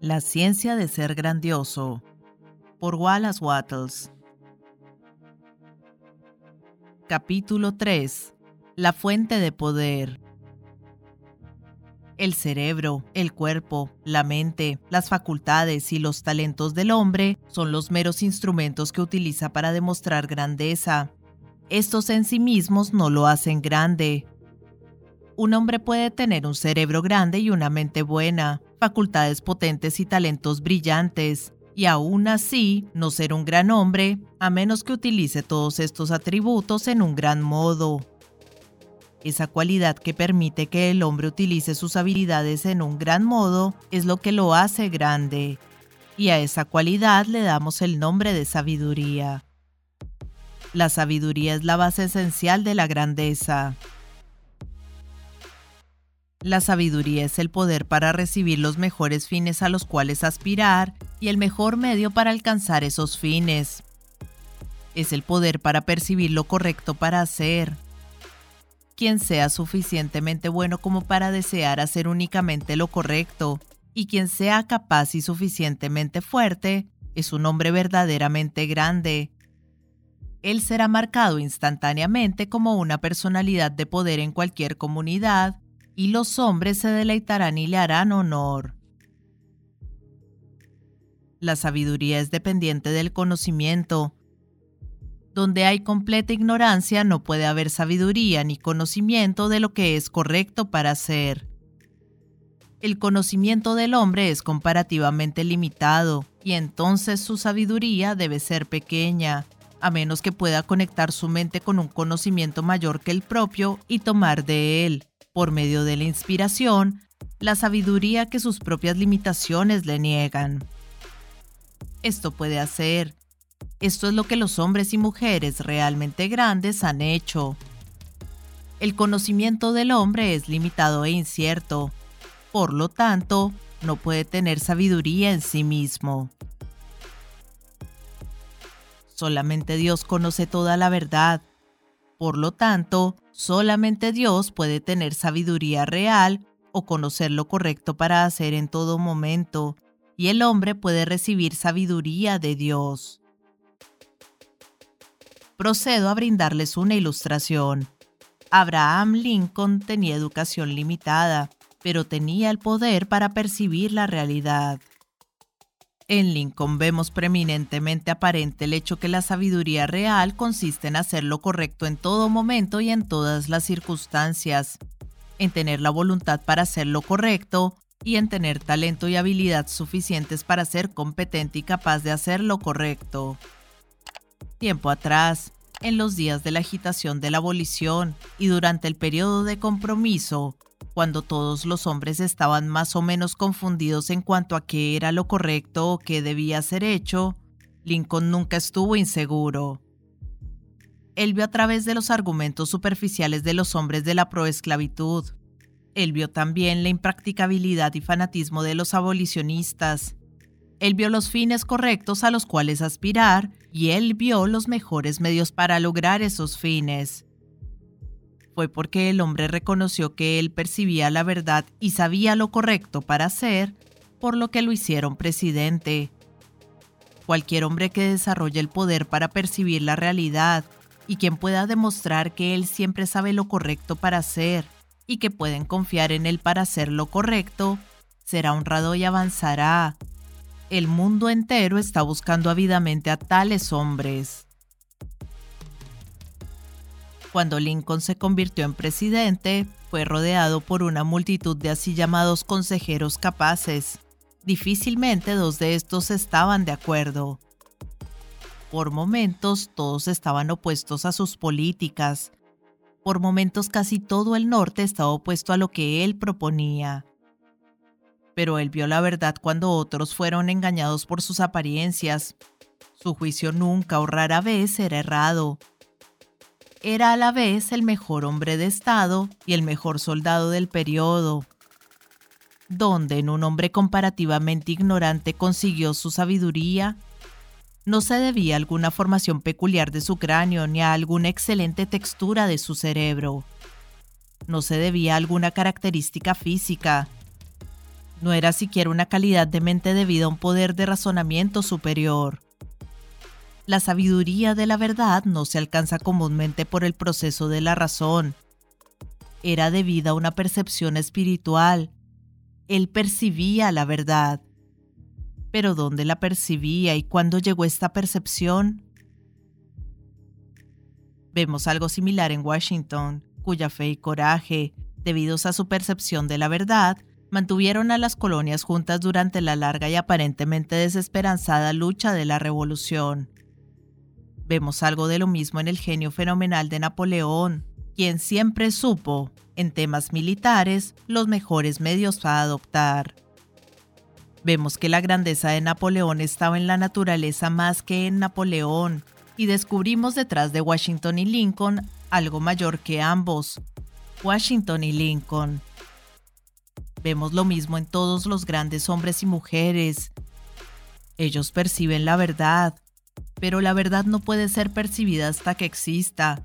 La ciencia de ser grandioso por Wallace Wattles. Capítulo 3 La fuente de poder. El cerebro, el cuerpo, la mente, las facultades y los talentos del hombre son los meros instrumentos que utiliza para demostrar grandeza. Estos en sí mismos no lo hacen grande, un hombre puede tener un cerebro grande y una mente buena, facultades potentes y talentos brillantes, y aún así no ser un gran hombre, a menos que utilice todos estos atributos en un gran modo. Esa cualidad que permite que el hombre utilice sus habilidades en un gran modo es lo que lo hace grande, y a esa cualidad le damos el nombre de sabiduría. La sabiduría es la base esencial de la grandeza. La sabiduría es el poder para recibir los mejores fines a los cuales aspirar y el mejor medio para alcanzar esos fines. Es el poder para percibir lo correcto para hacer. Quien sea suficientemente bueno como para desear hacer únicamente lo correcto y quien sea capaz y suficientemente fuerte es un hombre verdaderamente grande. Él será marcado instantáneamente como una personalidad de poder en cualquier comunidad y los hombres se deleitarán y le harán honor. La sabiduría es dependiente del conocimiento. Donde hay completa ignorancia no puede haber sabiduría ni conocimiento de lo que es correcto para hacer. El conocimiento del hombre es comparativamente limitado y entonces su sabiduría debe ser pequeña, a menos que pueda conectar su mente con un conocimiento mayor que el propio y tomar de él por medio de la inspiración, la sabiduría que sus propias limitaciones le niegan. Esto puede hacer. Esto es lo que los hombres y mujeres realmente grandes han hecho. El conocimiento del hombre es limitado e incierto. Por lo tanto, no puede tener sabiduría en sí mismo. Solamente Dios conoce toda la verdad. Por lo tanto, Solamente Dios puede tener sabiduría real o conocer lo correcto para hacer en todo momento, y el hombre puede recibir sabiduría de Dios. Procedo a brindarles una ilustración. Abraham Lincoln tenía educación limitada, pero tenía el poder para percibir la realidad. En Lincoln vemos preeminentemente aparente el hecho que la sabiduría real consiste en hacer lo correcto en todo momento y en todas las circunstancias, en tener la voluntad para hacer lo correcto y en tener talento y habilidad suficientes para ser competente y capaz de hacer lo correcto. Tiempo atrás, en los días de la agitación de la abolición y durante el periodo de compromiso, cuando todos los hombres estaban más o menos confundidos en cuanto a qué era lo correcto o qué debía ser hecho, Lincoln nunca estuvo inseguro. Él vio a través de los argumentos superficiales de los hombres de la proesclavitud. Él vio también la impracticabilidad y fanatismo de los abolicionistas. Él vio los fines correctos a los cuales aspirar y él vio los mejores medios para lograr esos fines fue porque el hombre reconoció que él percibía la verdad y sabía lo correcto para hacer, por lo que lo hicieron presidente. Cualquier hombre que desarrolle el poder para percibir la realidad y quien pueda demostrar que él siempre sabe lo correcto para hacer y que pueden confiar en él para hacer lo correcto, será honrado y avanzará. El mundo entero está buscando ávidamente a tales hombres. Cuando Lincoln se convirtió en presidente, fue rodeado por una multitud de así llamados consejeros capaces. Difícilmente dos de estos estaban de acuerdo. Por momentos todos estaban opuestos a sus políticas. Por momentos casi todo el norte estaba opuesto a lo que él proponía. Pero él vio la verdad cuando otros fueron engañados por sus apariencias. Su juicio nunca o rara vez era errado era a la vez el mejor hombre de Estado y el mejor soldado del periodo. ¿Dónde en un hombre comparativamente ignorante consiguió su sabiduría? No se debía a alguna formación peculiar de su cráneo ni a alguna excelente textura de su cerebro. no se debía a alguna característica física. No era siquiera una calidad de mente debida a un poder de razonamiento superior. La sabiduría de la verdad no se alcanza comúnmente por el proceso de la razón. Era debida a una percepción espiritual. Él percibía la verdad. Pero ¿dónde la percibía y cuándo llegó esta percepción? Vemos algo similar en Washington, cuya fe y coraje, debidos a su percepción de la verdad, mantuvieron a las colonias juntas durante la larga y aparentemente desesperanzada lucha de la revolución. Vemos algo de lo mismo en el genio fenomenal de Napoleón, quien siempre supo, en temas militares, los mejores medios para adoptar. Vemos que la grandeza de Napoleón estaba en la naturaleza más que en Napoleón, y descubrimos detrás de Washington y Lincoln algo mayor que ambos, Washington y Lincoln. Vemos lo mismo en todos los grandes hombres y mujeres. Ellos perciben la verdad, pero la verdad no puede ser percibida hasta que exista,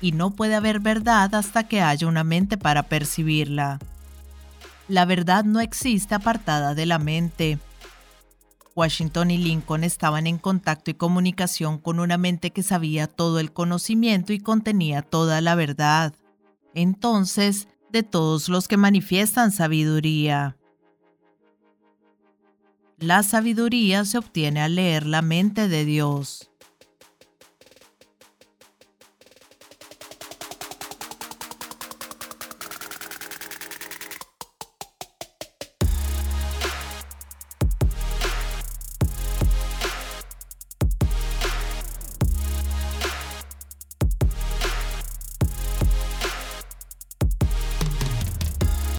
y no puede haber verdad hasta que haya una mente para percibirla. La verdad no existe apartada de la mente. Washington y Lincoln estaban en contacto y comunicación con una mente que sabía todo el conocimiento y contenía toda la verdad. Entonces, de todos los que manifiestan sabiduría. La sabiduría se obtiene al leer la mente de Dios.